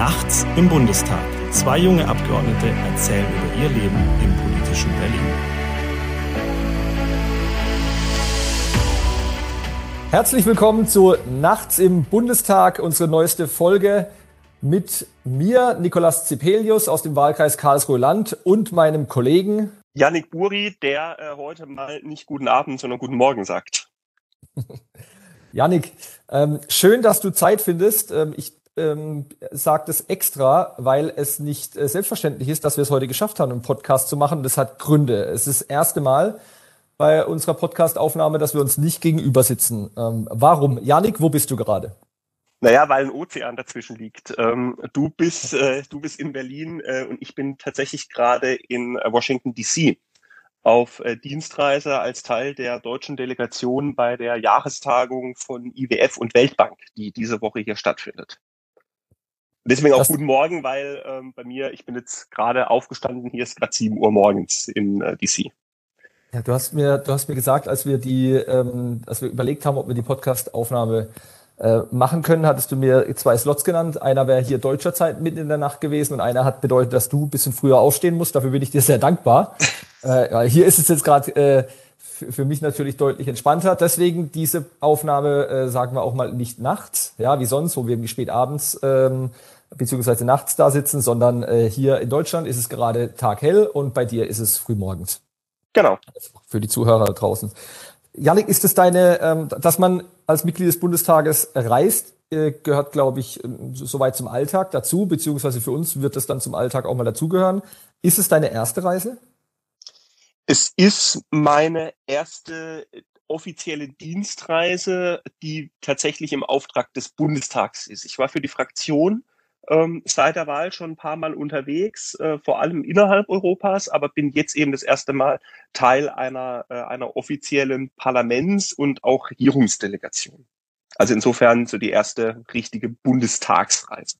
Nachts im Bundestag. Zwei junge Abgeordnete erzählen über ihr Leben im politischen Berlin. Herzlich willkommen zu Nachts im Bundestag, unsere neueste Folge mit mir, Nikolas Zipelius aus dem Wahlkreis Karlsruhe-Land und meinem Kollegen Yannick Buri, der äh, heute mal nicht guten Abend, sondern guten Morgen sagt. Yannick, ähm, schön, dass du Zeit findest. Ähm, ich ähm, sage das extra, weil es nicht äh, selbstverständlich ist, dass wir es heute geschafft haben, einen Podcast zu machen. Das hat Gründe. Es ist das erste Mal bei unserer Podcastaufnahme, dass wir uns nicht gegenüber sitzen. Ähm, warum? Yannick, wo bist du gerade? Naja, weil ein Ozean dazwischen liegt. Ähm, du bist, äh, du bist in Berlin äh, und ich bin tatsächlich gerade in äh, Washington DC auf äh, Dienstreise als Teil der deutschen Delegation bei der Jahrestagung von IWF und Weltbank, die diese Woche hier stattfindet. Deswegen auch das guten Morgen, weil ähm, bei mir, ich bin jetzt gerade aufgestanden, hier ist gerade 7 Uhr morgens in äh, DC. Ja, du hast mir, du hast mir gesagt, als wir die, ähm, als wir überlegt haben, ob wir die Podcast-Aufnahme äh, machen können, hattest du mir zwei Slots genannt. Einer wäre hier deutscher Zeit mitten in der Nacht gewesen und einer hat bedeutet, dass du ein bisschen früher aufstehen musst. Dafür bin ich dir sehr dankbar. äh, hier ist es jetzt gerade äh, für mich natürlich deutlich entspannter. Deswegen diese Aufnahme, äh, sagen wir auch mal, nicht nachts, ja, wie sonst, wo wir irgendwie spät abends ähm, beziehungsweise nachts da sitzen, sondern äh, hier in Deutschland ist es gerade taghell und bei dir ist es frühmorgens. Genau. Für die Zuhörer da draußen. Janik, ist es deine, ähm, dass man als Mitglied des Bundestages reist, äh, gehört, glaube ich, ähm, soweit zum Alltag dazu, beziehungsweise für uns wird das dann zum Alltag auch mal dazugehören. Ist es deine erste Reise? Es ist meine erste offizielle Dienstreise, die tatsächlich im Auftrag des Bundestags ist. Ich war für die Fraktion ähm, seit der Wahl schon ein paar Mal unterwegs, äh, vor allem innerhalb Europas, aber bin jetzt eben das erste Mal Teil einer, äh, einer offiziellen Parlaments- und auch Regierungsdelegation. Also insofern so die erste richtige Bundestagsreise.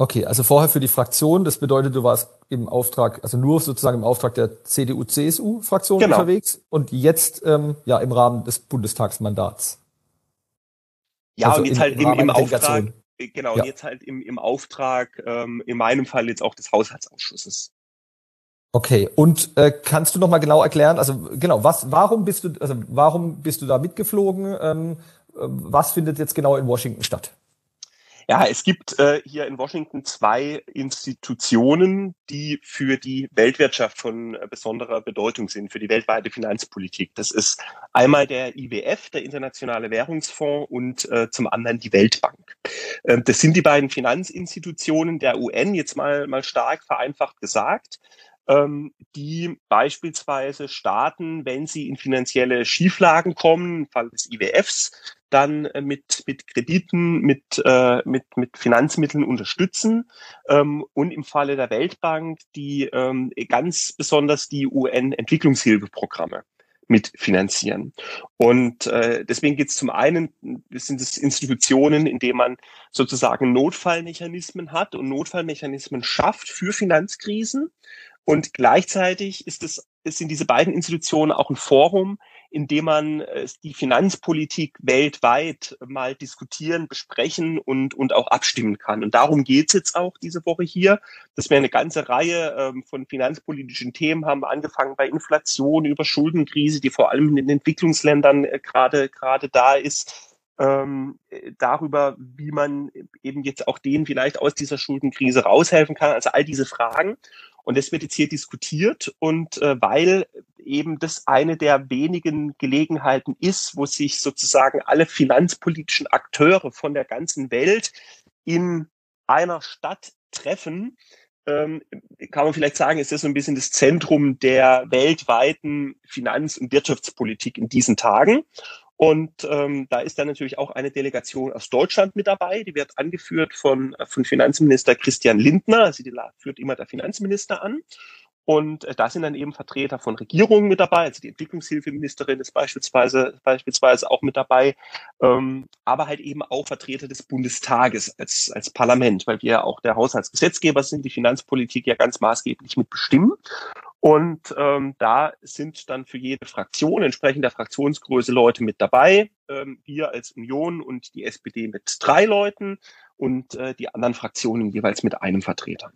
Okay, also vorher für die Fraktion, das bedeutet, du warst im Auftrag, also nur sozusagen im Auftrag der CDU-CSU-Fraktion genau. unterwegs und jetzt ähm, ja im Rahmen des Bundestagsmandats. Ja, also und jetzt halt im, im, Auftrag, genau, ja. jetzt halt im, im Auftrag, ähm, in meinem Fall jetzt auch des Haushaltsausschusses. Okay, und äh, kannst du noch mal genau erklären, also genau, was, warum bist du, also warum bist du da mitgeflogen? Ähm, äh, was findet jetzt genau in Washington statt? Ja, es gibt äh, hier in Washington zwei Institutionen, die für die Weltwirtschaft von äh, besonderer Bedeutung sind, für die weltweite Finanzpolitik. Das ist einmal der IWF, der Internationale Währungsfonds, und äh, zum anderen die Weltbank. Ähm, das sind die beiden Finanzinstitutionen der UN, jetzt mal, mal stark vereinfacht gesagt die beispielsweise Staaten, wenn sie in finanzielle Schieflagen kommen, im Fall des IWFs, dann äh, mit, mit Krediten, mit, äh, mit, mit Finanzmitteln unterstützen ähm, und im Falle der Weltbank die ähm, ganz besonders die UN-Entwicklungshilfeprogramme mitfinanzieren. Und äh, deswegen geht es zum einen, das sind es Institutionen, in denen man sozusagen Notfallmechanismen hat und Notfallmechanismen schafft für Finanzkrisen. Und gleichzeitig ist es, sind diese beiden Institutionen auch ein Forum, in dem man äh, die Finanzpolitik weltweit mal diskutieren, besprechen und, und auch abstimmen kann. Und darum geht's jetzt auch diese Woche hier, dass wir eine ganze Reihe ähm, von finanzpolitischen Themen haben, angefangen bei Inflation über Schuldenkrise, die vor allem in den Entwicklungsländern äh, gerade gerade da ist, ähm, darüber, wie man eben jetzt auch denen vielleicht aus dieser Schuldenkrise raushelfen kann. Also all diese Fragen. Und das wird jetzt hier diskutiert und äh, weil eben das eine der wenigen Gelegenheiten ist, wo sich sozusagen alle finanzpolitischen Akteure von der ganzen Welt in einer Stadt treffen, ähm, kann man vielleicht sagen, ist das so ein bisschen das Zentrum der weltweiten Finanz- und Wirtschaftspolitik in diesen Tagen. Und ähm, da ist dann natürlich auch eine Delegation aus Deutschland mit dabei. Die wird angeführt von, von Finanzminister Christian Lindner. Also die führt immer der Finanzminister an. Und äh, da sind dann eben Vertreter von Regierungen mit dabei, also die Entwicklungshilfeministerin ist beispielsweise, beispielsweise auch mit dabei, ähm, aber halt eben auch Vertreter des Bundestages als, als Parlament, weil wir ja auch der Haushaltsgesetzgeber sind, die Finanzpolitik ja ganz maßgeblich mitbestimmen. Und ähm, da sind dann für jede Fraktion entsprechend der Fraktionsgröße Leute mit dabei. ähm, wir als Union und die SPD mit drei Leuten und äh, die anderen Fraktionen jeweils mit einem Vertreter.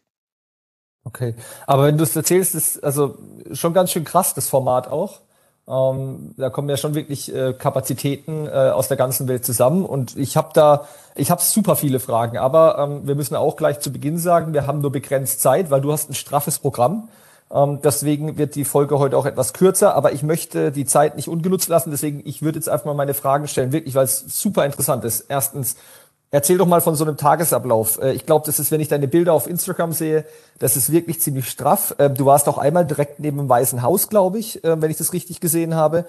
Okay, aber wenn du es erzählst, ist also schon ganz schön krass, das Format auch. Ähm, da kommen ja schon wirklich äh, Kapazitäten äh, aus der ganzen Welt zusammen und ich habe da, ich habe super viele Fragen, aber ähm, wir müssen auch gleich zu Beginn sagen, wir haben nur begrenzt Zeit, weil du hast ein straffes Programm. Ähm, deswegen wird die Folge heute auch etwas kürzer, aber ich möchte die Zeit nicht ungenutzt lassen, deswegen ich würde jetzt einfach mal meine Fragen stellen, wirklich, weil es super interessant ist. Erstens, Erzähl doch mal von so einem Tagesablauf. Äh, ich glaube, das ist, wenn ich deine Bilder auf Instagram sehe, das ist wirklich ziemlich straff. Ähm, du warst auch einmal direkt neben dem Weißen Haus, glaube ich, äh, wenn ich das richtig gesehen habe.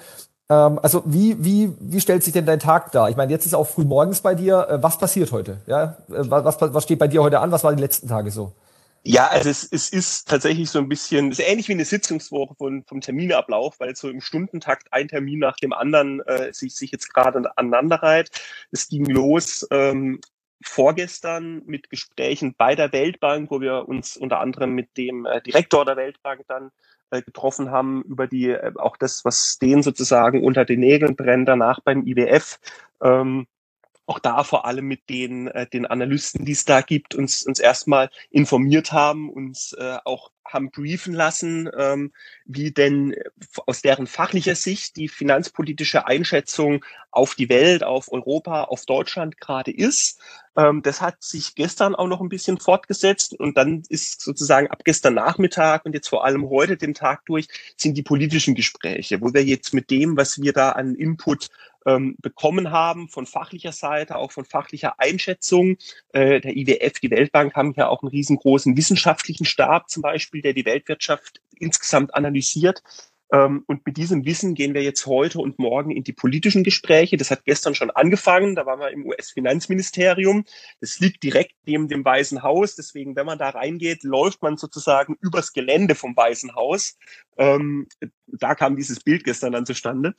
Ähm, also wie, wie, wie stellt sich denn dein Tag dar? Ich meine, jetzt ist auch früh morgens bei dir. Äh, was passiert heute? Ja, was, was steht bei dir heute an? Was war die letzten Tage so? Ja, also es, es ist tatsächlich so ein bisschen, es ist ähnlich wie eine Sitzungswoche von, vom Terminablauf, weil so im Stundentakt ein Termin nach dem anderen äh, sich, sich jetzt gerade aneinanderreiht. Es ging los ähm, vorgestern mit Gesprächen bei der Weltbank, wo wir uns unter anderem mit dem äh, Direktor der Weltbank dann äh, getroffen haben über die äh, auch das, was denen sozusagen unter den Nägeln brennt, danach beim IWF. Ähm, auch da vor allem mit den, äh, den Analysten, die es da gibt, uns, uns erstmal informiert haben, uns äh, auch haben briefen lassen, ähm, wie denn aus deren fachlicher Sicht die finanzpolitische Einschätzung auf die Welt, auf Europa, auf Deutschland gerade ist. Ähm, das hat sich gestern auch noch ein bisschen fortgesetzt und dann ist sozusagen ab gestern Nachmittag und jetzt vor allem heute den Tag durch sind die politischen Gespräche, wo wir jetzt mit dem, was wir da an Input ähm, bekommen haben von fachlicher Seite, auch von fachlicher Einschätzung. Äh, der IWF, die Weltbank haben ja auch einen riesengroßen wissenschaftlichen Stab zum Beispiel, der die Weltwirtschaft insgesamt analysiert. Ähm, und mit diesem Wissen gehen wir jetzt heute und morgen in die politischen Gespräche. Das hat gestern schon angefangen. Da waren wir im US-Finanzministerium. Das liegt direkt neben dem Weißen Haus. Deswegen, wenn man da reingeht, läuft man sozusagen übers Gelände vom Weißen Haus. Da kam dieses Bild gestern dann zustande.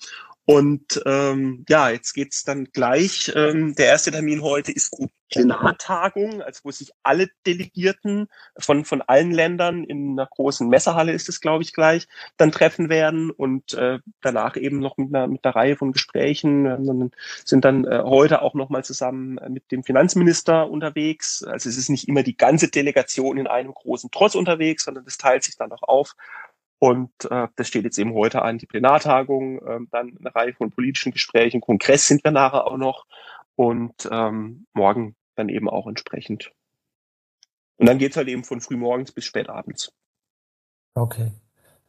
Und ähm, ja, jetzt geht's dann gleich. Ähm, der erste Termin heute ist die Plenartagung, also wo sich alle Delegierten von, von allen Ländern in einer großen Messerhalle ist es, glaube ich, gleich, dann treffen werden und äh, danach eben noch mit einer, mit einer Reihe von Gesprächen äh, sind dann äh, heute auch nochmal zusammen mit dem Finanzminister unterwegs. Also es ist nicht immer die ganze Delegation in einem großen Trotz unterwegs, sondern es teilt sich dann auch auf. Und äh, das steht jetzt eben heute an, die Plenartagung, äh, dann eine Reihe von politischen Gesprächen, Kongress sind wir nachher auch noch und ähm, morgen dann eben auch entsprechend. Und dann geht's halt eben von frühmorgens bis spätabends. Okay.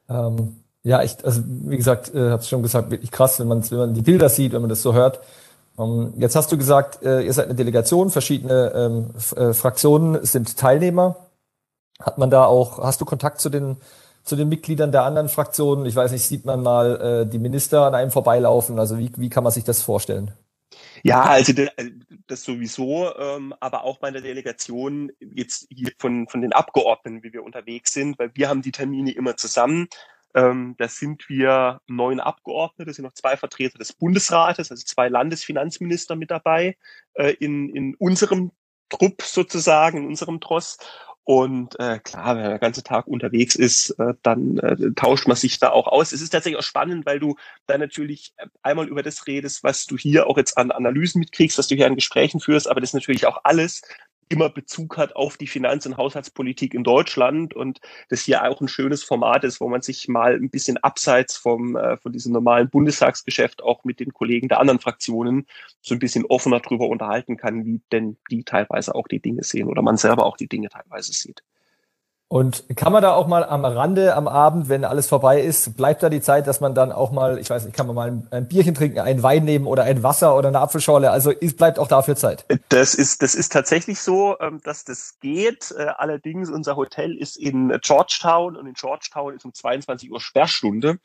Ähm, ja, ich, also wie gesagt, äh, hab's schon gesagt, wirklich krass, wenn man, wenn man die Bilder sieht, wenn man das so hört. Ähm, jetzt hast du gesagt, äh, ihr seid eine Delegation, verschiedene ähm, äh, Fraktionen sind Teilnehmer. Hat man da auch, hast du Kontakt zu den zu den Mitgliedern der anderen Fraktionen? Ich weiß nicht, sieht man mal äh, die Minister an einem vorbeilaufen? Also wie, wie kann man sich das vorstellen? Ja, also das sowieso, ähm, aber auch bei der Delegation jetzt hier von, von den Abgeordneten, wie wir unterwegs sind, weil wir haben die Termine immer zusammen. Ähm, da sind wir neun Abgeordnete, sind noch zwei Vertreter des Bundesrates, also zwei Landesfinanzminister mit dabei äh, in, in unserem Trupp sozusagen, in unserem Tross. Und äh, klar, wenn man den ganzen Tag unterwegs ist, äh, dann äh, tauscht man sich da auch aus. Es ist tatsächlich auch spannend, weil du da natürlich äh, einmal über das redest, was du hier auch jetzt an Analysen mitkriegst, was du hier an Gesprächen führst, aber das ist natürlich auch alles immer Bezug hat auf die Finanz- und Haushaltspolitik in Deutschland und das hier auch ein schönes Format ist, wo man sich mal ein bisschen abseits vom, äh, von diesem normalen Bundestagsgeschäft auch mit den Kollegen der anderen Fraktionen so ein bisschen offener drüber unterhalten kann, wie denn die teilweise auch die Dinge sehen oder man selber auch die Dinge teilweise sieht. Und kann man da auch mal am Rande, am Abend, wenn alles vorbei ist, bleibt da die Zeit, dass man dann auch mal, ich weiß nicht, kann man mal ein, Bierchen trinken, einen Wein nehmen oder ein Wasser oder eine Apfelschorle? Also es bleibt auch dafür Zeit. Das ist, das ist tatsächlich so, ähm, dass das geht. Äh, allerdings, unser Hotel ist in Georgetown und in Georgetown ist um 22 Uhr Sperrstunde.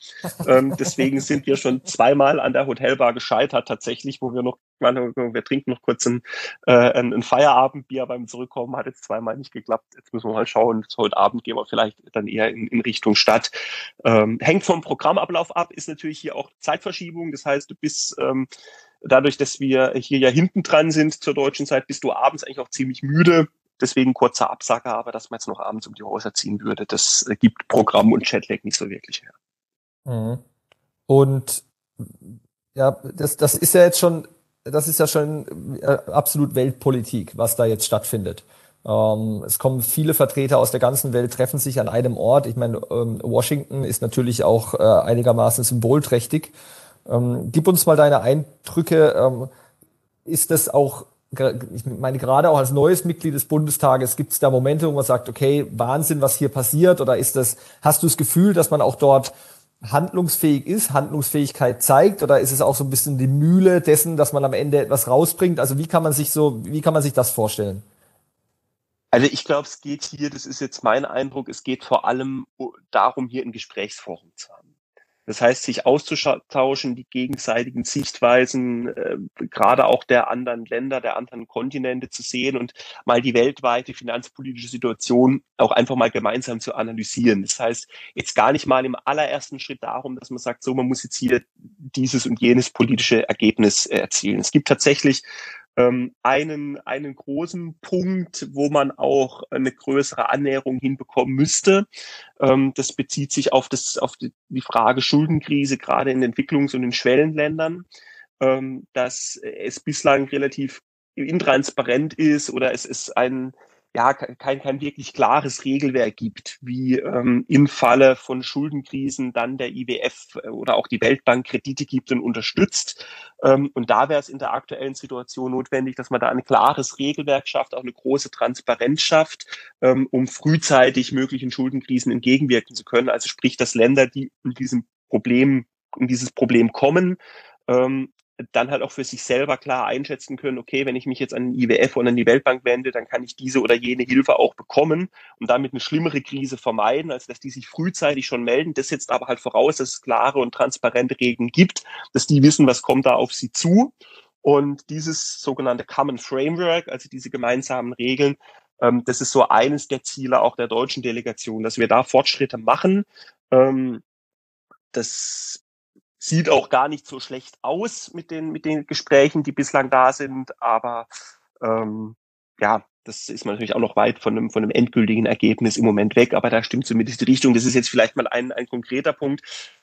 Ähm, deswegen sind wir schon zweimal an der Hotelbar gescheitert, tatsächlich, wo wir noch wir trinken noch kurz ein, äh, ein, ein Feierabendbier beim Zurückkommen, hat jetzt zweimal nicht geklappt. Jetzt müssen wir mal schauen. Heute Abend gehen wir vielleicht dann eher in, in Richtung Stadt. Ähm, hängt vom Programmablauf ab, ist natürlich hier auch Zeitverschiebung. Das heißt, du bist ähm, dadurch, dass wir hier ja hinten dran sind zur deutschen Zeit, bist du abends eigentlich auch ziemlich müde. Deswegen kurzer Absager, aber dass man jetzt noch abends um die Häuser ziehen würde, das äh, gibt Programm und Chatlag nicht so wirklich her. Mhm. Und Ja, das, das ist ja jetzt schon, das ist ja schon äh, absolut Weltpolitik, was da jetzt stattfindet. Ähm, es kommen viele Vertreter aus der ganzen Welt, treffen sich an einem Ort. Ich meine, ähm, Washington ist natürlich auch äh, einigermaßen symbolträchtig. Ähm, gib uns mal deine Eindrücke. Ähm, ist das auch, ich meine, gerade auch als neues Mitglied des Bundestages, gibt es da Momente, wo man sagt, okay, Wahnsinn, was hier passiert? Oder ist das, hast du das Gefühl, dass man auch dort handlungsfähig ist, Handlungsfähigkeit zeigt? Oder ist es auch so ein bisschen die Mühle dessen, dass man am Ende etwas rausbringt? Also wie kann man sich so, wie kann man sich das vorstellen? Also ich glaube, es geht hier, das ist jetzt mein Eindruck, es geht vor allem darum, hier ein Gesprächsforum zu haben. Das heißt, sich auszutauschen, die gegenseitigen Sichtweisen, äh, gerade auch der anderen Länder, der anderen Kontinente zu sehen und mal die weltweite finanzpolitische Situation auch einfach mal gemeinsam zu analysieren. Das heißt, jetzt gar nicht mal im allerersten Schritt darum, dass man sagt, so, man muss jetzt hier dieses und jenes politische Ergebnis erzielen. Es gibt tatsächlich ähm, einen, einen großen Punkt, wo man auch eine größere Annäherung hinbekommen müsste. Ähm, das bezieht sich auf, das, auf die, Frage Schuldenkrise, gerade in Entwicklungs- und in Schwellenländern, ähm, dass es bislang relativ intransparent ist oder es ist ein ja kein, kein wirklich klares Regelwerk gibt, wie ähm, im Falle von Schuldenkrisen dann der IWF oder auch die Weltbank Kredite gibt und unterstützt. Ähm, und da wäre es in der aktuellen Situation notwendig, dass man da ein klares Regelwerk schafft, auch eine große Transparenz schafft, ähm, um frühzeitig möglichen Schuldenkrisen entgegenwirken zu können. Also sprich, dass Länder, die in diesem Problem, in dieses Problem kommen, ähm, dann halt auch für sich selber klar einschätzen können, okay, wenn ich mich jetzt an den IWF oder an die Weltbank wende, dann kann ich diese oder jene Hilfe auch bekommen und damit eine schlimmere Krise vermeiden, als dass die sich frühzeitig schon melden. Das setzt aber halt voraus, dass es klare und transparente Regeln gibt, dass die wissen, was kommt da auf sie zu. Und dieses sogenannte Common Framework, also diese gemeinsamen Regeln, ähm, das ist so eines der Ziele auch der deutschen Delegation, dass wir da Fortschritte machen. Ähm, das sieht auch gar nicht so schlecht aus mit den, mit den Gesprächen, die bislang da sind. Aber ähm, ja, das ist man natürlich auch noch weit von einem, von einem endgültigen Ergebnis im Moment weg. Aber da stimmt zumindest die Richtung. Das ist jetzt vielleicht mal ein, ein konkreter Punkt.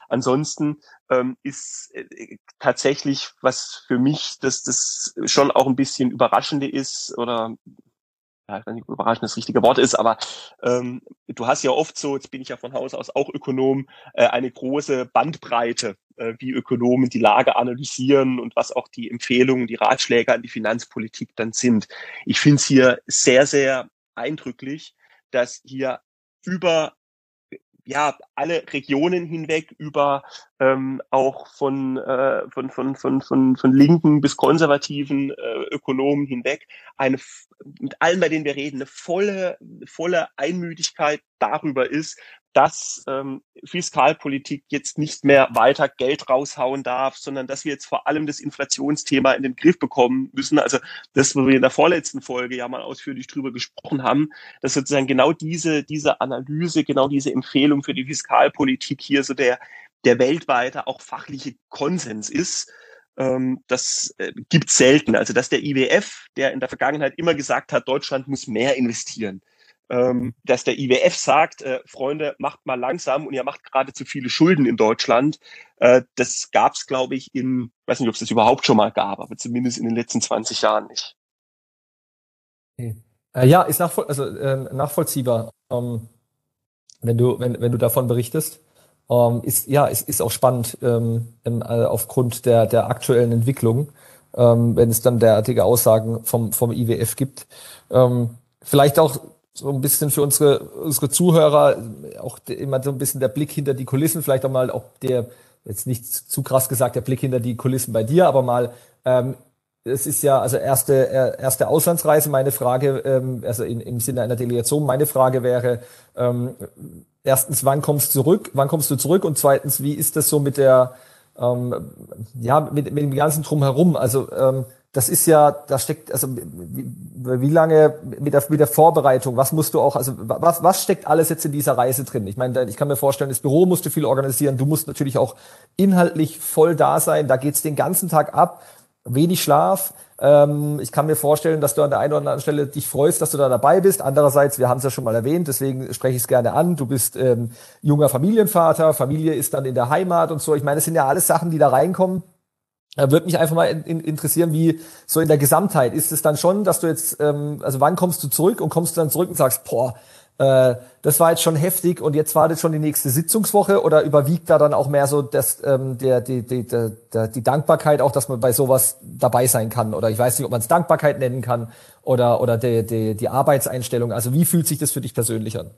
Ansonsten ähm, ist äh, tatsächlich, was für mich das, das schon auch ein bisschen überraschende ist oder ja, ich weiß nicht, überraschend das richtige Wort ist, aber ähm, du hast ja oft so, jetzt bin ich ja von Haus aus auch Ökonom, äh, eine große Bandbreite, äh, wie Ökonomen die Lage analysieren und was auch die Empfehlungen, die Ratschläge an die Finanzpolitik dann sind. Ich finde es hier sehr, sehr eindrücklich, dass hier über ja alle Regionen hinweg über ähm, auch von, äh, von, von, von, von, von linken bis konservativen äh, Ökonomen hinweg eine mit allen, bei denen wir reden, eine volle, volle Einmütigkeit darüber ist, dass ähm, Fiskalpolitik jetzt nicht mehr weiter Geld raushauen darf, sondern dass wir jetzt vor allem das Inflationsthema in den Griff bekommen müssen. Also das, wo wir in der vorletzten Folge ja mal ausführlich drüber gesprochen haben, dass sozusagen genau diese, diese Analyse, genau diese Empfehlung für die Fiskalpolitik hier so der, der weltweite auch fachliche Konsens ist. Ähm, das äh, gibt selten. Also dass der IWF, der in der Vergangenheit immer gesagt hat, Deutschland muss mehr investieren, ähm, dass der IWF sagt, äh, Freunde, macht mal langsam und ihr macht gerade zu viele Schulden in Deutschland. Äh, das gab es, glaube ich, in, weiß nicht, ob es das überhaupt schon mal gab, aber zumindest in den letzten 20 Jahren nicht. Okay. Äh, ja, ist nachvoll also, äh, nachvollziehbar, ähm, wenn, du, wenn, wenn du davon berichtest. Ähm, ist, ja, es ist auch spannend ähm, äh, aufgrund der, der aktuellen Entwicklung, ähm, wenn es dann derartige Aussagen vom, vom IWF gibt. Ähm, vielleicht auch so ein bisschen für unsere, unsere Zuhörer auch immer so ein bisschen der Blick hinter die Kulissen, vielleicht auch mal auch der, jetzt nicht zu krass gesagt, der Blick hinter die Kulissen bei dir, aber mal, ähm, es ist ja also erste, erste Auslandsreise. Meine Frage, ähm, also in, im Sinne einer Delegation, meine Frage wäre, ähm, erstens, wann kommst du zurück? Wann kommst du zurück? Und zweitens, wie ist das so mit der, ähm, ja, mit, mit dem ganzen Drumherum? Also, ähm, das ist ja, da steckt, also wie, wie lange mit der, mit der Vorbereitung, was musst du auch, also was, was steckt alles jetzt in dieser Reise drin? Ich meine, ich kann mir vorstellen, das Büro musst du viel organisieren, du musst natürlich auch inhaltlich voll da sein, da geht's den ganzen Tag ab, wenig Schlaf. Ähm, ich kann mir vorstellen, dass du an der einen oder anderen Stelle dich freust, dass du da dabei bist. Andererseits, wir haben es ja schon mal erwähnt, deswegen spreche ich es gerne an. Du bist ähm, junger Familienvater, Familie ist dann in der Heimat und so. Ich meine, das sind ja alles Sachen, die da reinkommen würde mich einfach mal in, in, interessieren, wie so in der Gesamtheit ist es dann schon, dass du jetzt, ähm, also wann kommst du zurück und kommst du dann zurück und sagst, boah, äh, das war jetzt schon heftig und jetzt wartet schon die nächste Sitzungswoche oder überwiegt da dann auch mehr so das, ähm, der, die, die, die, die Dankbarkeit auch, dass man bei sowas dabei sein kann oder ich weiß nicht, ob man es Dankbarkeit nennen kann oder, oder die, die, die Arbeitseinstellung. Also wie fühlt sich das für dich persönlich an?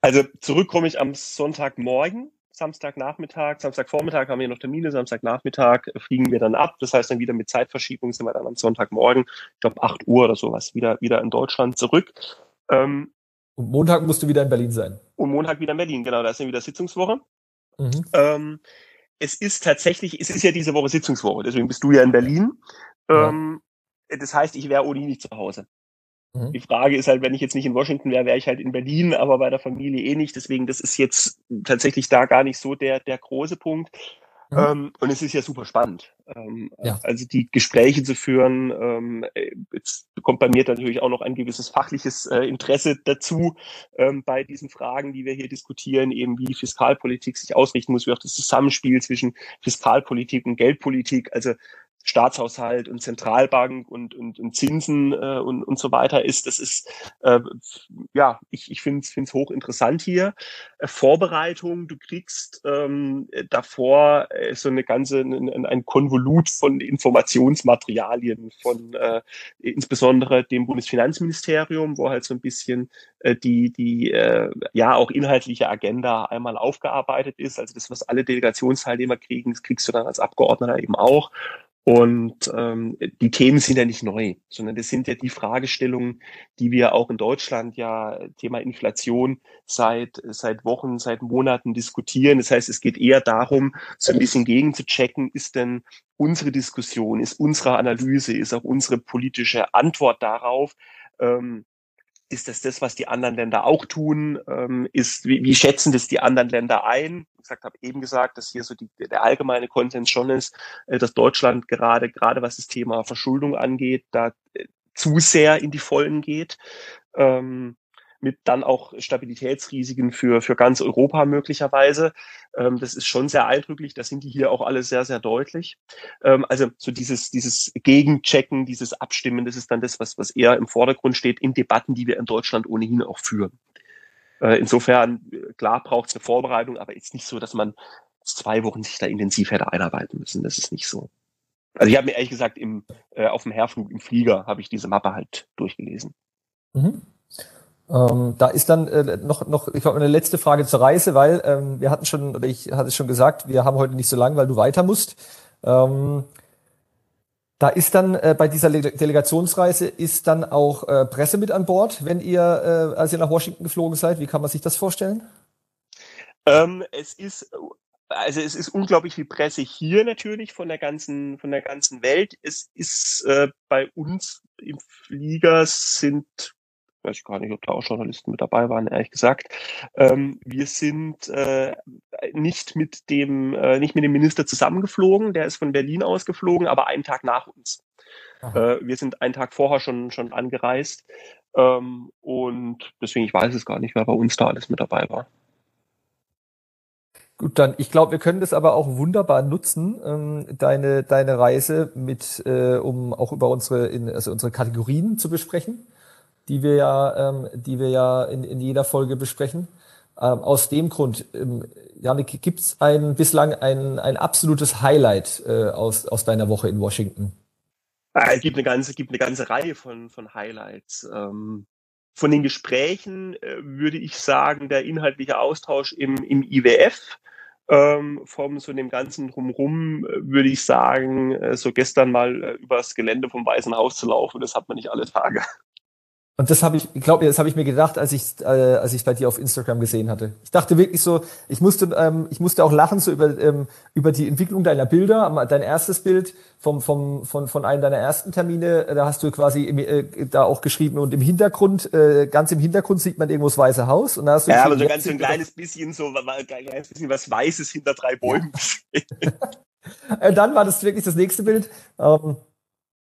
Also zurück komme ich am Sonntagmorgen Samstagnachmittag, Samstagvormittag haben wir noch Termine, Samstagnachmittag fliegen wir dann ab. Das heißt dann wieder mit Zeitverschiebung sind wir dann am Sonntagmorgen, ich glaube 8 Uhr oder sowas, wieder, wieder in Deutschland zurück. Ähm, und Montag musst du wieder in Berlin sein. Und Montag wieder in Berlin, genau, da ist dann wieder Sitzungswoche. Mhm. Ähm, es ist tatsächlich, es ist ja diese Woche Sitzungswoche, deswegen bist du ja in Berlin. Ja. Ähm, das heißt, ich wäre ohnehin nicht zu Hause. Mhm. Die Frage ist halt, wenn ich jetzt nicht in Washington wäre, wäre ich halt in Berlin, aber bei der Familie eh nicht. Deswegen, das ist jetzt tatsächlich da gar nicht so der, der große Punkt. Mhm. Ähm, und es ist ja super spannend. Ähm, ja. Also die Gespräche zu führen, ähm, jetzt kommt bei mir natürlich auch noch ein gewisses fachliches äh, Interesse dazu ähm, bei diesen Fragen, die wir hier diskutieren, eben wie Fiskalpolitik sich ausrichten muss, wie auch das Zusammenspiel zwischen Fiskalpolitik und Geldpolitik. Also Staatshaushalt und Zentralbank und, und, und Zinsen äh, und, und so weiter ist. Das ist, äh, ja, ich, ich finde es hochinteressant hier. Äh, Vorbereitung, du kriegst ähm, davor äh, so eine ganze, ein, ein Konvolut von Informationsmaterialien von äh, insbesondere dem Bundesfinanzministerium, wo halt so ein bisschen äh, die, die äh, ja auch inhaltliche Agenda einmal aufgearbeitet ist. Also das, was alle Delegationsteilnehmer kriegen, das kriegst du dann als Abgeordneter eben auch. Und ähm, die Themen sind ja nicht neu, sondern das sind ja die Fragestellungen, die wir auch in Deutschland ja Thema Inflation seit seit Wochen, seit Monaten diskutieren. Das heißt, es geht eher darum, so ein bisschen gegenzuchecken, ist denn unsere Diskussion, ist unsere Analyse, ist auch unsere politische Antwort darauf ähm, ist das das, was die anderen Länder auch tun? Ähm, ist, wie, wie schätzen das die anderen Länder ein? Ich gesagt, habe eben gesagt, dass hier so die, der allgemeine Konsens schon ist, äh, dass Deutschland gerade, gerade was das Thema Verschuldung angeht, da äh, zu sehr in die Vollen geht. Ähm, mit dann auch Stabilitätsrisiken für, für ganz Europa möglicherweise. Ähm, das ist schon sehr eindrücklich. Da sind die hier auch alle sehr, sehr deutlich. Ähm, also so dieses, dieses Gegenchecken, dieses Abstimmen, das ist dann das, was, was eher im Vordergrund steht in Debatten, die wir in Deutschland ohnehin auch führen. Äh, insofern, klar braucht es eine Vorbereitung, aber ist nicht so, dass man zwei Wochen sich da intensiv hätte einarbeiten müssen. Das ist nicht so. Also ich habe mir ehrlich gesagt im, äh, auf dem Herflug im Flieger habe ich diese Mappe halt durchgelesen. Mhm. Ähm, da ist dann äh, noch, noch, ich glaube, eine letzte Frage zur Reise, weil ähm, wir hatten schon, oder ich hatte es schon gesagt, wir haben heute nicht so lang, weil du weiter musst. Ähm, da ist dann äh, bei dieser Le Delegationsreise ist dann auch äh, Presse mit an Bord, wenn ihr, äh, als ihr nach Washington geflogen seid. Wie kann man sich das vorstellen? Ähm, es ist also es ist unglaublich viel Presse hier natürlich von der ganzen von der ganzen Welt. Es ist äh, bei uns im Flieger sind weiß ich gar nicht, ob da auch Journalisten mit dabei waren, ehrlich gesagt. Ähm, wir sind äh, nicht mit dem, äh, nicht mit dem Minister zusammengeflogen, der ist von Berlin aus geflogen, aber einen Tag nach uns. Äh, wir sind einen Tag vorher schon, schon angereist. Ähm, und deswegen, ich weiß es gar nicht, wer bei uns da alles mit dabei war. Gut, dann, ich glaube, wir können das aber auch wunderbar nutzen, ähm, deine, deine Reise mit, äh, um auch über unsere, in, also unsere Kategorien zu besprechen die wir ja, ähm, die wir ja in, in jeder Folge besprechen. Ähm, aus dem Grund, ähm, Janik, gibt es ein, bislang ein, ein absolutes Highlight äh, aus, aus deiner Woche in Washington? Ah, es gibt eine ganze, gibt eine ganze Reihe von, von Highlights. Ähm, von den Gesprächen äh, würde ich sagen, der inhaltliche Austausch im, im IWF, ähm, vom so dem ganzen drumherum äh, würde ich sagen, äh, so gestern mal äh, übers Gelände vom Weißen Haus zu laufen, das hat man nicht alle Tage. Und das habe ich, ich glaube, das habe ich mir gedacht, als ich äh, als ich bei dir auf Instagram gesehen hatte. Ich dachte wirklich so, ich musste ähm, ich musste auch lachen so über ähm, über die Entwicklung deiner Bilder. Dein erstes Bild vom vom von von einem deiner ersten Termine, äh, da hast du quasi im, äh, da auch geschrieben und im Hintergrund äh, ganz im Hintergrund sieht man irgendwo das weiße Haus und da hast du ja, aber so ganz so ein kleines bisschen so ein kleines bisschen was Weißes hinter drei Bäumen. Ja. dann war das wirklich das nächste Bild. Ähm,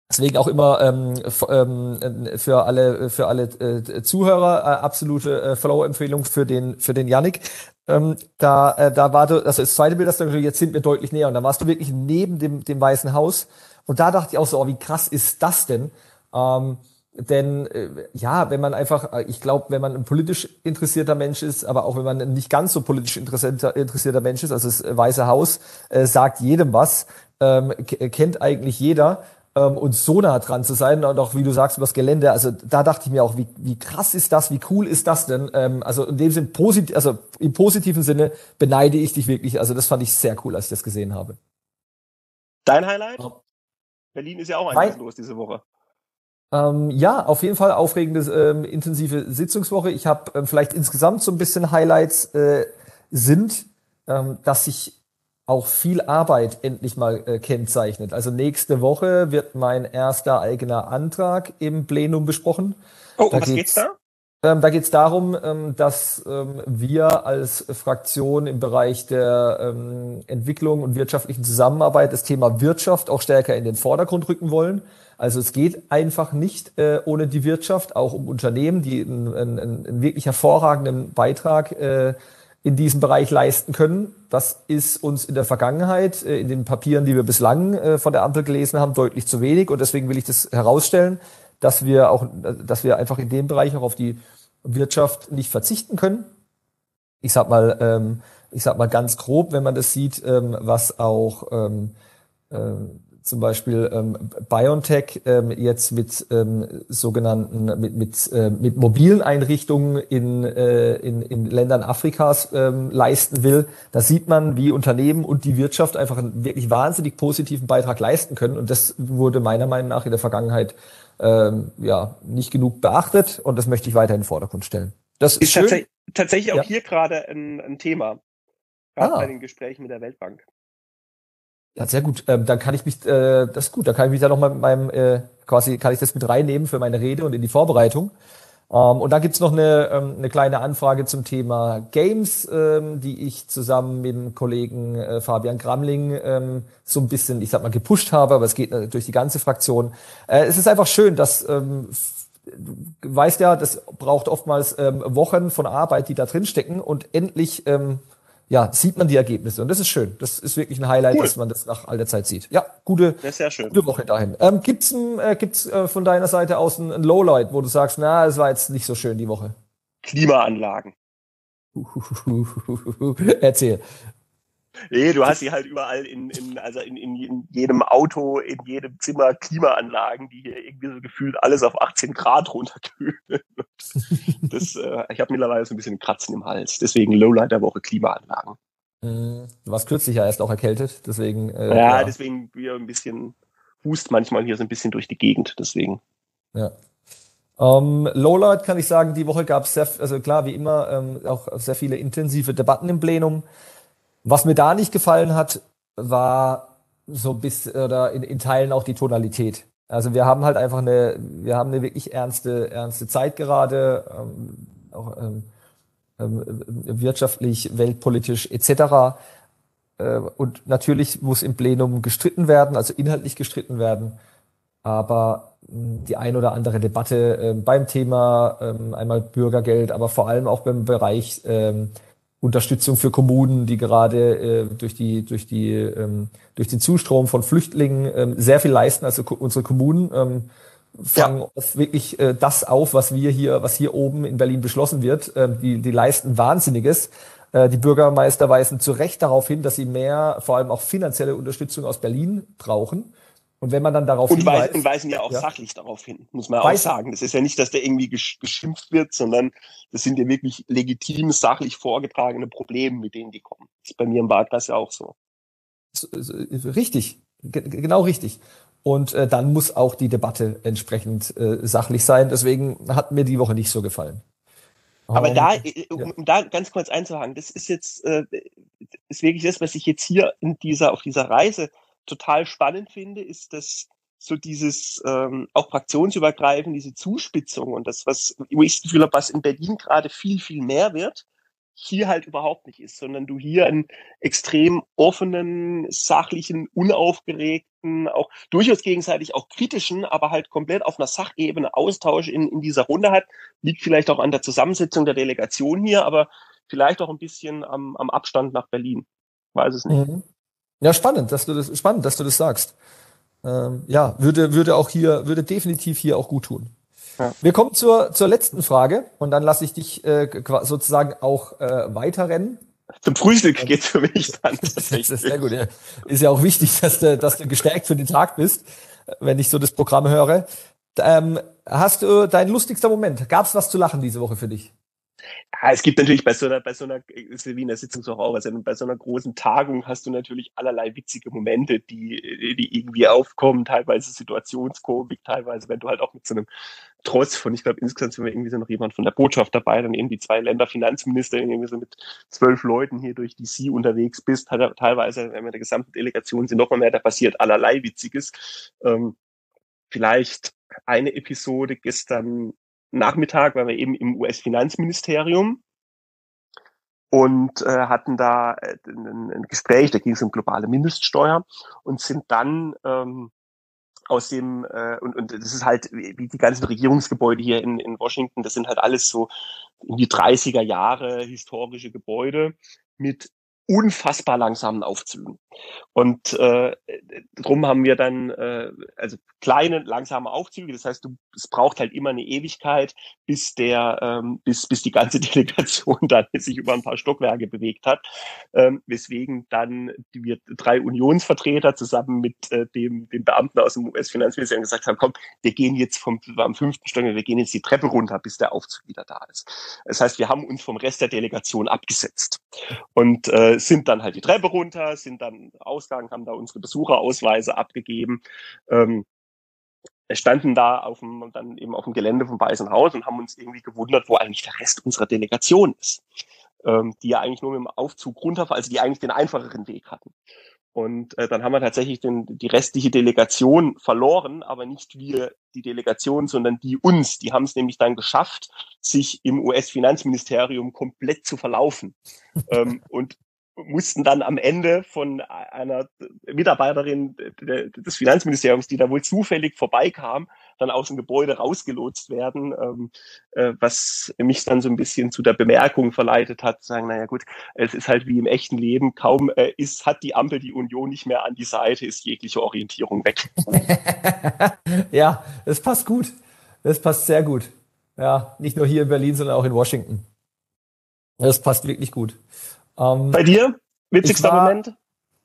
Deswegen auch immer ähm, ähm, für alle für alle äh, Zuhörer äh, absolute äh, Follow-Empfehlung für den für den Yannick. Ähm, da äh, da war du, also das zweite Bild, das du jetzt sind wir deutlich näher und da warst du wirklich neben dem dem weißen Haus und da dachte ich auch so, oh, wie krass ist das denn? Ähm, denn äh, ja, wenn man einfach, äh, ich glaube, wenn man ein politisch interessierter Mensch ist, aber auch wenn man nicht ganz so politisch interessierter, interessierter Mensch ist, also das Weiße Haus äh, sagt jedem was, ähm, kennt eigentlich jeder ähm, und so nah dran zu sein und auch wie du sagst über das Gelände, also da dachte ich mir auch, wie, wie krass ist das, wie cool ist das denn? Ähm, also in dem Sinn positiv, also im positiven Sinne beneide ich dich wirklich. Also das fand ich sehr cool, als ich das gesehen habe. Dein Highlight? Oh. Berlin ist ja auch einiges los diese Woche. Ähm, ja, auf jeden Fall aufregende, ähm, intensive Sitzungswoche. Ich habe ähm, vielleicht insgesamt so ein bisschen Highlights äh, sind, ähm, dass sich auch viel Arbeit endlich mal äh, kennzeichnet. Also nächste Woche wird mein erster eigener Antrag im Plenum besprochen. Oh, da was geht's, geht's da? Ähm, da geht es darum, ähm, dass ähm, wir als Fraktion im Bereich der ähm, Entwicklung und wirtschaftlichen Zusammenarbeit das Thema Wirtschaft auch stärker in den Vordergrund rücken wollen. Also es geht einfach nicht äh, ohne die Wirtschaft, auch um Unternehmen, die einen, einen, einen wirklich hervorragenden Beitrag äh, in diesem Bereich leisten können. Das ist uns in der Vergangenheit, äh, in den Papieren, die wir bislang äh, von der Ampel gelesen haben, deutlich zu wenig. Und deswegen will ich das herausstellen, dass wir auch, dass wir einfach in dem Bereich auch auf die Wirtschaft nicht verzichten können. Ich sag mal, ähm, ich sag mal ganz grob, wenn man das sieht, ähm, was auch ähm, zum Beispiel ähm, BioNTech ähm, jetzt mit ähm, sogenannten mit mit, äh, mit mobilen Einrichtungen in, äh, in, in Ländern Afrikas ähm, leisten will, da sieht man, wie Unternehmen und die Wirtschaft einfach einen wirklich wahnsinnig positiven Beitrag leisten können und das wurde meiner Meinung nach in der Vergangenheit ähm, ja nicht genug beachtet und das möchte ich weiter in den Vordergrund stellen. Das ist, ist tats tatsächlich auch ja. hier gerade ein, ein Thema, gerade ah. bei den Gesprächen mit der Weltbank. Ja, sehr gut. Ähm, dann kann ich mich, äh, das ist gut, dann kann ich mich da nochmal mit meinem, äh, quasi kann ich das mit reinnehmen für meine Rede und in die Vorbereitung. Ähm, und dann gibt's noch eine, ähm, eine kleine Anfrage zum Thema Games, ähm, die ich zusammen mit dem Kollegen äh, Fabian Gramling ähm, so ein bisschen, ich sag mal, gepusht habe, aber es geht äh, durch die ganze Fraktion. Äh, es ist einfach schön, dass ähm, du weißt ja, das braucht oftmals ähm, Wochen von Arbeit, die da drin stecken und endlich ähm, ja, sieht man die Ergebnisse. Und das ist schön. Das ist wirklich ein Highlight, cool. dass man das nach all der Zeit sieht. Ja, gute, gute Woche dahin. Ähm, gibt's ein, äh, gibt's äh, von deiner Seite aus ein, ein Lowlight, wo du sagst, na, es war jetzt nicht so schön die Woche? Klimaanlagen. Erzähl. Nee, du hast sie halt überall in, in also in, in, in jedem Auto, in jedem Zimmer Klimaanlagen, die hier irgendwie so gefühlt alles auf 18 Grad runterkühlen. Das, äh, ich habe mittlerweile so ein bisschen Kratzen im Hals. Deswegen Lowlight der Woche Klimaanlagen. Du warst kürzlich ja erst auch erkältet, deswegen. Äh, ja, ja, deswegen wir ein bisschen hust manchmal hier so ein bisschen durch die Gegend, deswegen. Ja. Ähm, Lowlight kann ich sagen, die Woche gab es sehr, also klar, wie immer, ähm, auch sehr viele intensive Debatten im Plenum. Was mir da nicht gefallen hat, war so bis oder in, in Teilen auch die Tonalität. Also wir haben halt einfach eine, wir haben eine wirklich ernste, ernste Zeit gerade, ähm, auch ähm, ähm, wirtschaftlich, weltpolitisch etc. Äh, und natürlich muss im Plenum gestritten werden, also inhaltlich gestritten werden. Aber hm, die ein oder andere Debatte äh, beim Thema äh, einmal Bürgergeld, aber vor allem auch beim Bereich ähm, Unterstützung für Kommunen, die gerade äh, durch die durch die ähm, durch den Zustrom von Flüchtlingen ähm, sehr viel leisten. Also unsere Kommunen ähm, fangen ja. oft wirklich äh, das auf, was wir hier, was hier oben in Berlin beschlossen wird. Ähm, die die leisten Wahnsinniges. Äh, die Bürgermeister weisen zu Recht darauf hin, dass sie mehr, vor allem auch finanzielle Unterstützung aus Berlin brauchen. Und wenn man dann darauf und, hinweist, weisen, und weisen ja auch ja. sachlich darauf hin, muss man auch sagen. Das ist ja nicht, dass der irgendwie geschimpft wird, sondern das sind ja wirklich legitim, sachlich vorgetragene Probleme, mit denen die kommen. Das ist bei mir im Wahlkreis ja auch so. Richtig, genau richtig. Und äh, dann muss auch die Debatte entsprechend äh, sachlich sein. Deswegen hat mir die Woche nicht so gefallen. Aber um, da, äh, um, ja. da ganz kurz einzuhaken, das ist jetzt äh, ist wirklich das, was ich jetzt hier in dieser auf dieser Reise total spannend finde, ist, dass so dieses ähm, auch fraktionsübergreifend, diese Zuspitzung und das, was wo ich das Gefühl habe, was in Berlin gerade viel, viel mehr wird, hier halt überhaupt nicht ist, sondern du hier einen extrem offenen, sachlichen, unaufgeregten, auch durchaus gegenseitig auch kritischen, aber halt komplett auf einer Sachebene Austausch in, in dieser Runde hat. Liegt vielleicht auch an der Zusammensetzung der Delegation hier, aber vielleicht auch ein bisschen am, am Abstand nach Berlin. Weiß es nicht. Mhm. Ja, spannend, dass du das, spannend, dass du das sagst. Ähm, ja, würde, würde auch hier, würde definitiv hier auch gut tun. Ja. Wir kommen zur, zur letzten Frage und dann lasse ich dich äh, sozusagen auch äh, weiterrennen. Zum Frühstück geht's für mich dann. das ist sehr gut. Ja. Ist ja auch wichtig, dass du, dass du gestärkt für den Tag bist, wenn ich so das Programm höre. Ähm, hast du dein lustigster Moment? Gab es was zu lachen diese Woche für dich? Ja, es gibt natürlich bei so einer, bei so einer, ist wie in der Sitzung so auch, also bei so einer großen Tagung hast du natürlich allerlei witzige Momente, die, die irgendwie aufkommen, teilweise Situationskomik, teilweise, wenn du halt auch mit so einem Trotz von, ich glaube, insgesamt sind wir irgendwie so noch jemand von der Botschaft dabei, dann irgendwie zwei Länderfinanzminister, irgendwie so mit zwölf Leuten hier durch die See unterwegs bist, teilweise, wenn wir der gesamten Delegation sind, noch mal mehr, da passiert allerlei Witziges. Ähm, vielleicht eine Episode gestern Nachmittag waren wir eben im US-Finanzministerium und äh, hatten da äh, ein, ein Gespräch, da ging es um globale Mindeststeuer und sind dann ähm, aus dem, äh, und, und das ist halt wie die ganzen Regierungsgebäude hier in, in Washington, das sind halt alles so in die 30er Jahre historische Gebäude mit unfassbar langsamen Aufzügen. Und äh, drum haben wir dann äh, also kleine, langsame Aufzüge. Das heißt, du, es braucht halt immer eine Ewigkeit, bis der, ähm, bis, bis die ganze Delegation dann sich über ein paar Stockwerke bewegt hat. Ähm, weswegen dann wir drei Unionsvertreter zusammen mit äh, dem, dem Beamten aus dem US-Finanzministerium gesagt haben, komm, wir gehen jetzt vom am fünften Stockwerk, wir gehen jetzt die Treppe runter, bis der Aufzug wieder da ist. Das heißt, wir haben uns vom Rest der Delegation abgesetzt. Und äh, sind dann halt die Treppe runter, sind dann Ausgang, haben da unsere Besucherausweise abgegeben. Ähm, standen da auf dem, dann eben auf dem Gelände vom Weißen Haus und haben uns irgendwie gewundert, wo eigentlich der Rest unserer Delegation ist. Ähm, die ja eigentlich nur mit dem Aufzug runterfahren, also die eigentlich den einfacheren Weg hatten. Und äh, dann haben wir tatsächlich den, die restliche Delegation verloren, aber nicht wir die Delegation, sondern die uns. Die haben es nämlich dann geschafft, sich im US-Finanzministerium komplett zu verlaufen. ähm, und mussten dann am Ende von einer Mitarbeiterin des Finanzministeriums, die da wohl zufällig vorbeikam, dann aus dem Gebäude rausgelotst werden, ähm, äh, was mich dann so ein bisschen zu der Bemerkung verleitet hat, zu sagen, naja gut, es ist halt wie im echten Leben, kaum äh, ist, hat die Ampel die Union nicht mehr an die Seite, ist jegliche Orientierung weg. ja, das passt gut. Das passt sehr gut. Ja, nicht nur hier in Berlin, sondern auch in Washington. Das passt wirklich gut. Ähm, Bei dir? Witzigster war, Moment?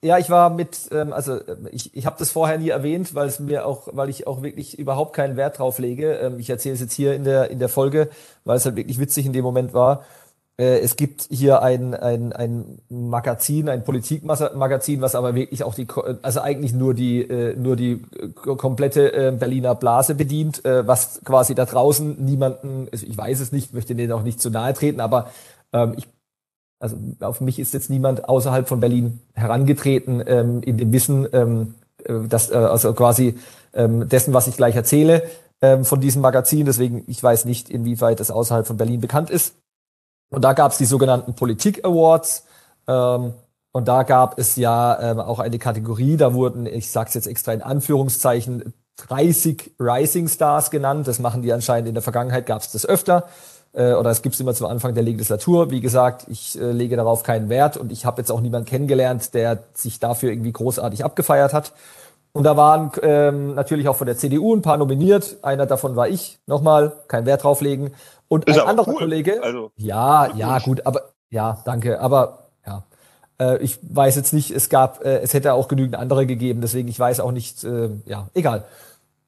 Ja, ich war mit, ähm, also äh, ich, ich habe das vorher nie erwähnt, weil es mir auch, weil ich auch wirklich überhaupt keinen Wert drauf lege. Ähm, ich erzähle es jetzt hier in der in der Folge, weil es halt wirklich witzig in dem Moment war. Äh, es gibt hier ein, ein, ein Magazin, ein Politikmagazin, was aber wirklich auch die, also eigentlich nur die, äh, nur die äh, komplette äh, Berliner Blase bedient, äh, was quasi da draußen niemanden, also ich weiß es nicht, möchte denen auch nicht zu nahe treten, aber ähm, ich also auf mich ist jetzt niemand außerhalb von Berlin herangetreten ähm, in dem Wissen, ähm, äh, dass, äh, also quasi ähm, dessen, was ich gleich erzähle ähm, von diesem Magazin. Deswegen, ich weiß nicht, inwieweit das außerhalb von Berlin bekannt ist. Und da gab es die sogenannten Politik Awards. Ähm, und da gab es ja ähm, auch eine Kategorie, da wurden, ich sage es jetzt extra in Anführungszeichen, 30 Rising Stars genannt. Das machen die anscheinend in der Vergangenheit, gab es das öfter äh, oder es gibt es immer zum Anfang der Legislatur. Wie gesagt, ich äh, lege darauf keinen Wert und ich habe jetzt auch niemanden kennengelernt, der sich dafür irgendwie großartig abgefeiert hat. Und da waren ähm, natürlich auch von der CDU ein paar nominiert. Einer davon war ich. Nochmal, kein Wert drauflegen. Und Ist ein anderer cool. Kollege. Also, ja, ja, gut, aber ja, danke. Aber ja, äh, ich weiß jetzt nicht, es gab, äh, es hätte auch genügend andere gegeben, deswegen ich weiß auch nicht, äh, ja, egal.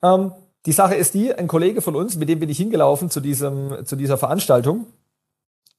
Ähm, die Sache ist die, ein Kollege von uns, mit dem bin ich hingelaufen zu, diesem, zu dieser Veranstaltung.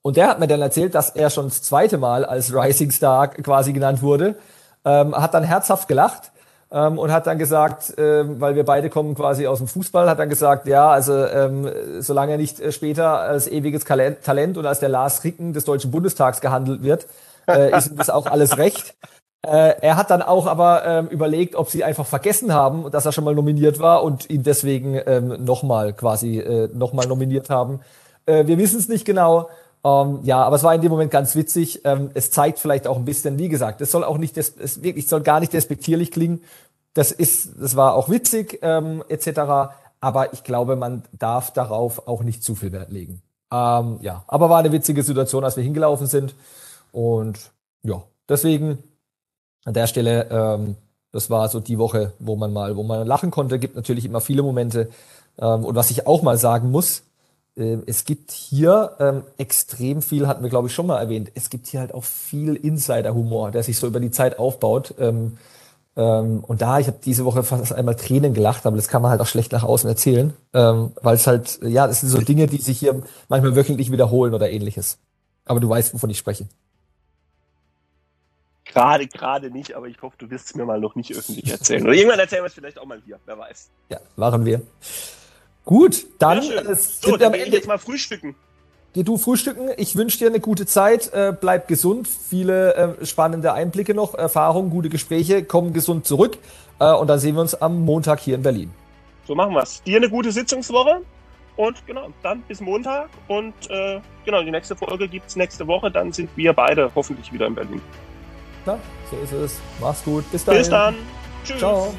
Und der hat mir dann erzählt, dass er schon das zweite Mal als Rising Star quasi genannt wurde. Ähm, hat dann herzhaft gelacht ähm, und hat dann gesagt, ähm, weil wir beide kommen quasi aus dem Fußball, hat dann gesagt, ja, also ähm, solange er nicht äh, später als ewiges Talent und als der Lars Ricken des Deutschen Bundestags gehandelt wird, äh, ist das auch alles recht. Äh, er hat dann auch aber ähm, überlegt, ob sie einfach vergessen haben, dass er schon mal nominiert war und ihn deswegen ähm, nochmal quasi äh, nochmal nominiert haben. Äh, wir wissen es nicht genau. Ähm, ja, aber es war in dem Moment ganz witzig. Ähm, es zeigt vielleicht auch ein bisschen, wie gesagt, es soll auch nicht, es wirklich soll gar nicht despektierlich klingen. Das ist, das war auch witzig ähm, etc. Aber ich glaube, man darf darauf auch nicht zu viel Wert legen. Ähm, ja, aber war eine witzige Situation, als wir hingelaufen sind. Und ja, deswegen an der Stelle, ähm, das war so die Woche, wo man mal, wo man lachen konnte. Gibt natürlich immer viele Momente. Ähm, und was ich auch mal sagen muss, äh, es gibt hier ähm, extrem viel, hatten wir glaube ich schon mal erwähnt, es gibt hier halt auch viel Insider-Humor, der sich so über die Zeit aufbaut. Ähm, ähm, und da, ich habe diese Woche fast einmal Tränen gelacht, aber das kann man halt auch schlecht nach außen erzählen, ähm, weil es halt, ja, das sind so Dinge, die sich hier manchmal wöchentlich wiederholen oder ähnliches. Aber du weißt, wovon ich spreche. Gerade, gerade nicht, aber ich hoffe, du wirst es mir mal noch nicht öffentlich erzählen. Oder irgendwann erzählen wir es vielleicht auch mal hier, wer weiß. Ja, machen wir. Gut, dann äh, so, dann wir jetzt mal frühstücken. Geh du frühstücken. Ich wünsche dir eine gute Zeit. Äh, bleib gesund. Viele äh, spannende Einblicke noch, Erfahrungen, gute Gespräche. Komm gesund zurück. Äh, und dann sehen wir uns am Montag hier in Berlin. So machen wir's. Dir eine gute Sitzungswoche. Und genau, dann bis Montag. Und äh, genau, die nächste Folge gibt's nächste Woche. Dann sind wir beide hoffentlich wieder in Berlin. Ja, so ist es. Mach's gut. Bis dann. Bis dann. Tschüss. Ciao.